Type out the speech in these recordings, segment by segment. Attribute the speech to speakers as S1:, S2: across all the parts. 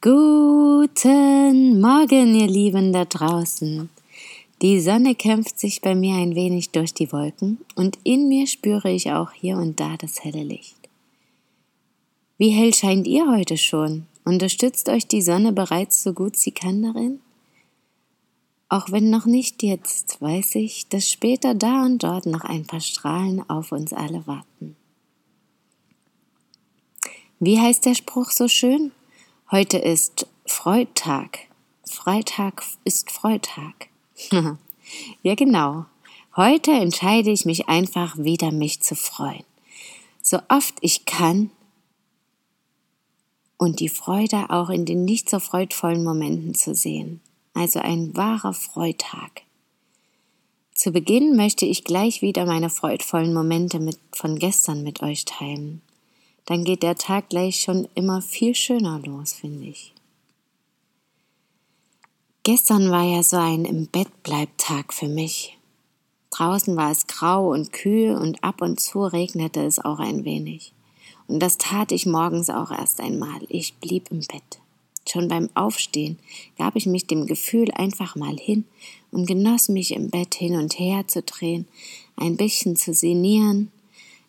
S1: Guten Morgen, ihr Lieben da draußen. Die Sonne kämpft sich bei mir ein wenig durch die Wolken und in mir spüre ich auch hier und da das helle Licht. Wie hell scheint ihr heute schon? Unterstützt euch die Sonne bereits so gut sie kann darin? Auch wenn noch nicht jetzt, weiß ich, dass später da und dort noch ein paar Strahlen auf uns alle warten. Wie heißt der Spruch so schön? Heute ist Freudtag. Freitag ist Freitag. ja, genau. Heute entscheide ich mich einfach wieder, mich zu freuen. So oft ich kann und die Freude auch in den nicht so freudvollen Momenten zu sehen. Also ein wahrer Freitag. Zu Beginn möchte ich gleich wieder meine freudvollen Momente mit, von gestern mit euch teilen dann geht der Tag gleich schon immer viel schöner los, finde ich. Gestern war ja so ein im Bett bleibt Tag für mich. Draußen war es grau und kühl und ab und zu regnete es auch ein wenig. Und das tat ich morgens auch erst einmal. Ich blieb im Bett. Schon beim Aufstehen gab ich mich dem Gefühl einfach mal hin und genoss mich im Bett hin und her zu drehen, ein bisschen zu sinnieren,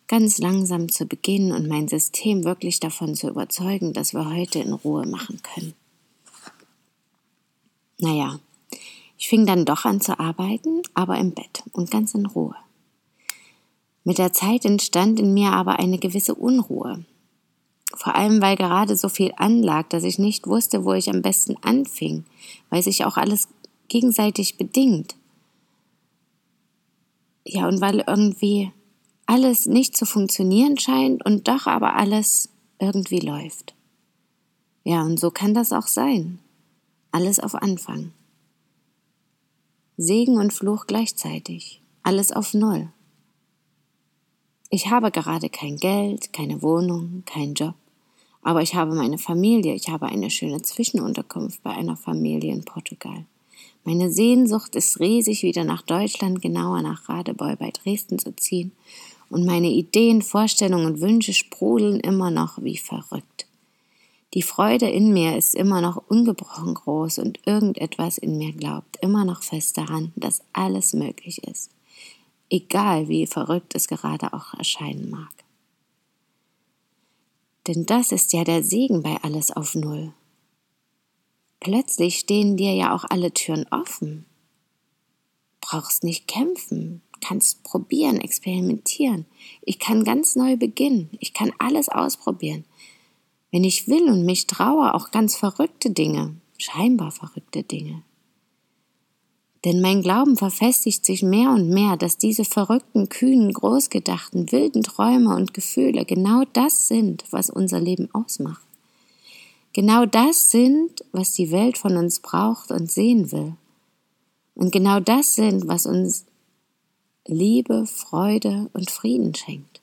S1: ganz langsam zu beginnen und mein System wirklich davon zu überzeugen, dass wir heute in Ruhe machen können. Naja, ich fing dann doch an zu arbeiten, aber im Bett und ganz in Ruhe. Mit der Zeit entstand in mir aber eine gewisse Unruhe. Vor allem, weil gerade so viel anlag, dass ich nicht wusste, wo ich am besten anfing, weil sich auch alles gegenseitig bedingt. Ja, und weil irgendwie alles nicht zu funktionieren scheint und doch aber alles irgendwie läuft. Ja, und so kann das auch sein. Alles auf Anfang. Segen und Fluch gleichzeitig. Alles auf Null. Ich habe gerade kein Geld, keine Wohnung, keinen Job, aber ich habe meine Familie, ich habe eine schöne Zwischenunterkunft bei einer Familie in Portugal. Meine Sehnsucht ist riesig, wieder nach Deutschland, genauer nach Radebeul bei Dresden zu ziehen und meine Ideen, Vorstellungen und Wünsche sprudeln immer noch wie verrückt. Die Freude in mir ist immer noch ungebrochen groß und irgendetwas in mir glaubt immer noch fest daran, dass alles möglich ist, egal wie verrückt es gerade auch erscheinen mag. Denn das ist ja der Segen bei alles auf Null. Plötzlich stehen dir ja auch alle Türen offen. Brauchst nicht kämpfen, kannst probieren, experimentieren. Ich kann ganz neu beginnen. Ich kann alles ausprobieren. Wenn ich will und mich traue, auch ganz verrückte Dinge, scheinbar verrückte Dinge. Denn mein Glauben verfestigt sich mehr und mehr, dass diese verrückten, kühnen, großgedachten, wilden Träume und Gefühle genau das sind, was unser Leben ausmacht. Genau das sind, was die Welt von uns braucht und sehen will. Und genau das sind, was uns Liebe, Freude und Frieden schenkt.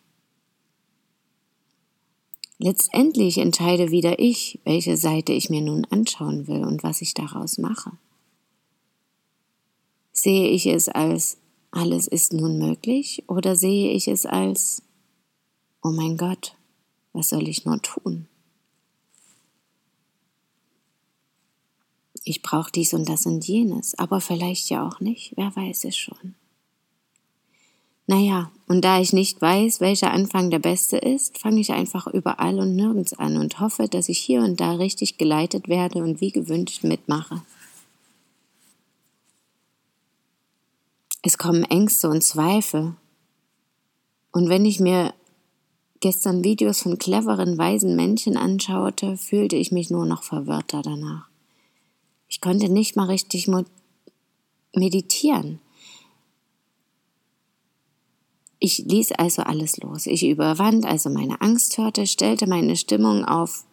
S1: Letztendlich entscheide wieder ich, welche Seite ich mir nun anschauen will und was ich daraus mache. Sehe ich es als alles ist nun möglich oder sehe ich es als oh mein Gott, was soll ich nur tun? Ich brauche dies und das und jenes, aber vielleicht ja auch nicht, wer weiß es schon. Naja, und da ich nicht weiß, welcher Anfang der beste ist, fange ich einfach überall und nirgends an und hoffe, dass ich hier und da richtig geleitet werde und wie gewünscht mitmache. Es kommen Ängste und Zweifel. Und wenn ich mir gestern Videos von cleveren, weisen Menschen anschaute, fühlte ich mich nur noch verwirrter danach. Ich konnte nicht mal richtig meditieren. Ich ließ also alles los. Ich überwand also meine Angsthürde, stellte meine Stimmung auf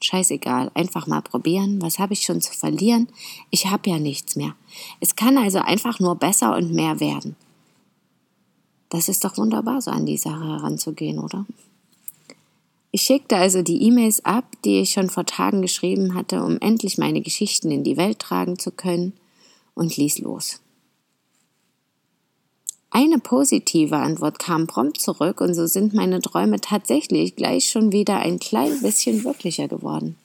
S1: Scheißegal, einfach mal probieren. Was habe ich schon zu verlieren? Ich habe ja nichts mehr. Es kann also einfach nur besser und mehr werden. Das ist doch wunderbar, so an die Sache heranzugehen, oder? Ich schickte also die E-Mails ab, die ich schon vor Tagen geschrieben hatte, um endlich meine Geschichten in die Welt tragen zu können, und ließ los. Eine positive Antwort kam prompt zurück und so sind meine Träume tatsächlich gleich schon wieder ein klein bisschen wirklicher geworden.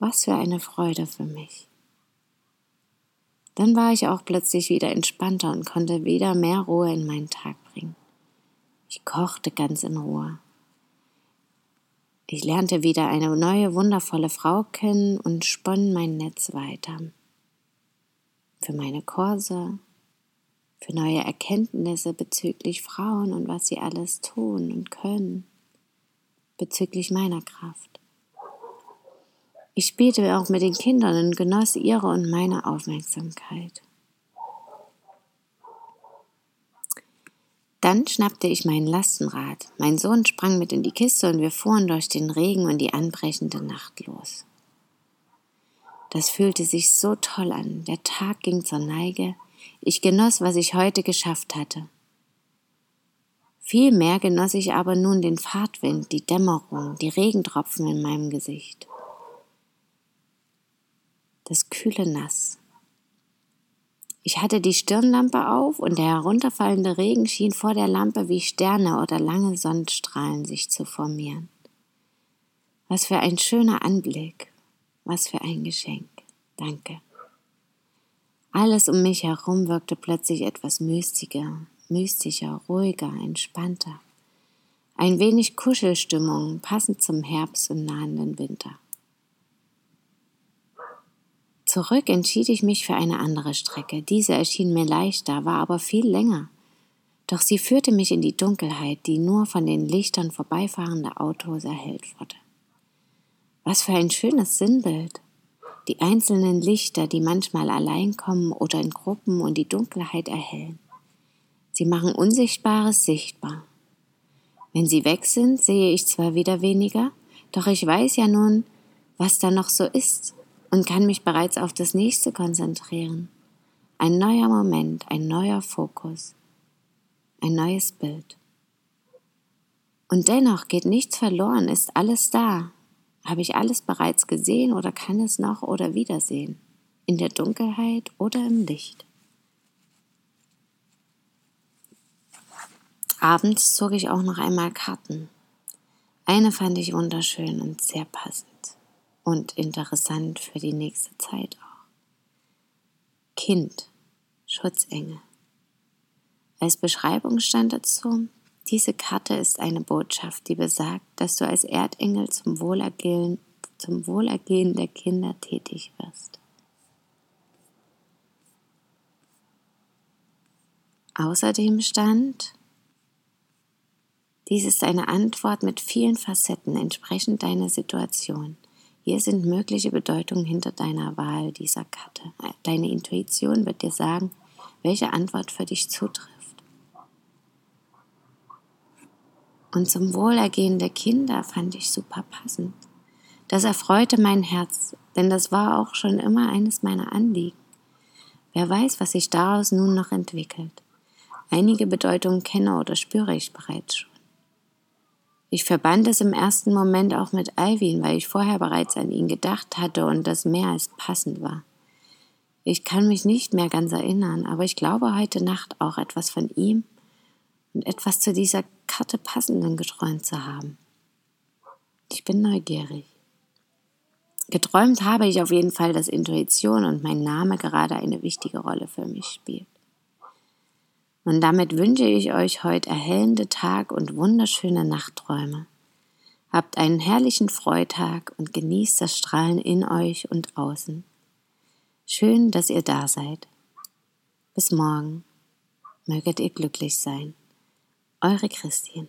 S1: Was für eine Freude für mich. Dann war ich auch plötzlich wieder entspannter und konnte wieder mehr Ruhe in meinen Tag bringen. Ich kochte ganz in Ruhe. Ich lernte wieder eine neue, wundervolle Frau kennen und spann mein Netz weiter. Für meine Kurse, für neue Erkenntnisse bezüglich Frauen und was sie alles tun und können, bezüglich meiner Kraft. Ich spielte auch mit den Kindern und genoss ihre und meine Aufmerksamkeit. Dann schnappte ich mein Lastenrad. Mein Sohn sprang mit in die Kiste und wir fuhren durch den Regen und die anbrechende Nacht los. Das fühlte sich so toll an. Der Tag ging zur Neige. Ich genoss, was ich heute geschafft hatte. Vielmehr genoss ich aber nun den Fahrtwind, die Dämmerung, die Regentropfen in meinem Gesicht. Das kühle Nass. Ich hatte die Stirnlampe auf und der herunterfallende Regen schien vor der Lampe wie Sterne oder lange Sonnenstrahlen sich zu formieren. Was für ein schöner Anblick, was für ein Geschenk. Danke. Alles um mich herum wirkte plötzlich etwas mystischer, mystischer, ruhiger, entspannter. Ein wenig Kuschelstimmung, passend zum Herbst und nahenden Winter. Zurück entschied ich mich für eine andere Strecke. Diese erschien mir leichter, war aber viel länger. Doch sie führte mich in die Dunkelheit, die nur von den Lichtern vorbeifahrender Autos erhellt wurde. Was für ein schönes Sinnbild die einzelnen Lichter, die manchmal allein kommen oder in Gruppen und die Dunkelheit erhellen. Sie machen Unsichtbares sichtbar. Wenn sie weg sind, sehe ich zwar wieder weniger, doch ich weiß ja nun, was da noch so ist und kann mich bereits auf das nächste konzentrieren. Ein neuer Moment, ein neuer Fokus, ein neues Bild. Und dennoch geht nichts verloren, ist alles da, habe ich alles bereits gesehen oder kann es noch oder wiedersehen? In der Dunkelheit oder im Licht? Abends zog ich auch noch einmal Karten. Eine fand ich wunderschön und sehr passend und interessant für die nächste Zeit auch. Kind, Schutzengel. Als Beschreibung stand dazu, diese Karte ist eine Botschaft, die besagt, dass du als Erdengel zum Wohlergehen, zum Wohlergehen der Kinder tätig wirst. Außerdem stand, dies ist eine Antwort mit vielen Facetten entsprechend deiner Situation. Hier sind mögliche Bedeutungen hinter deiner Wahl dieser Karte. Deine Intuition wird dir sagen, welche Antwort für dich zutrifft. Und zum Wohlergehen der Kinder fand ich super passend. Das erfreute mein Herz, denn das war auch schon immer eines meiner Anliegen. Wer weiß, was sich daraus nun noch entwickelt. Einige Bedeutungen kenne oder spüre ich bereits schon. Ich verband es im ersten Moment auch mit Alvin, weil ich vorher bereits an ihn gedacht hatte und das mehr als passend war. Ich kann mich nicht mehr ganz erinnern, aber ich glaube heute Nacht auch etwas von ihm und etwas zu dieser Karte passenden geträumt zu haben. Ich bin neugierig. Geträumt habe ich auf jeden Fall, dass Intuition und mein Name gerade eine wichtige Rolle für mich spielt. Und damit wünsche ich euch heute erhellende Tag und wunderschöne Nachtträume. Habt einen herrlichen Freitag und genießt das Strahlen in euch und außen. Schön, dass ihr da seid. Bis morgen. Möget ihr glücklich sein. Eure Christine.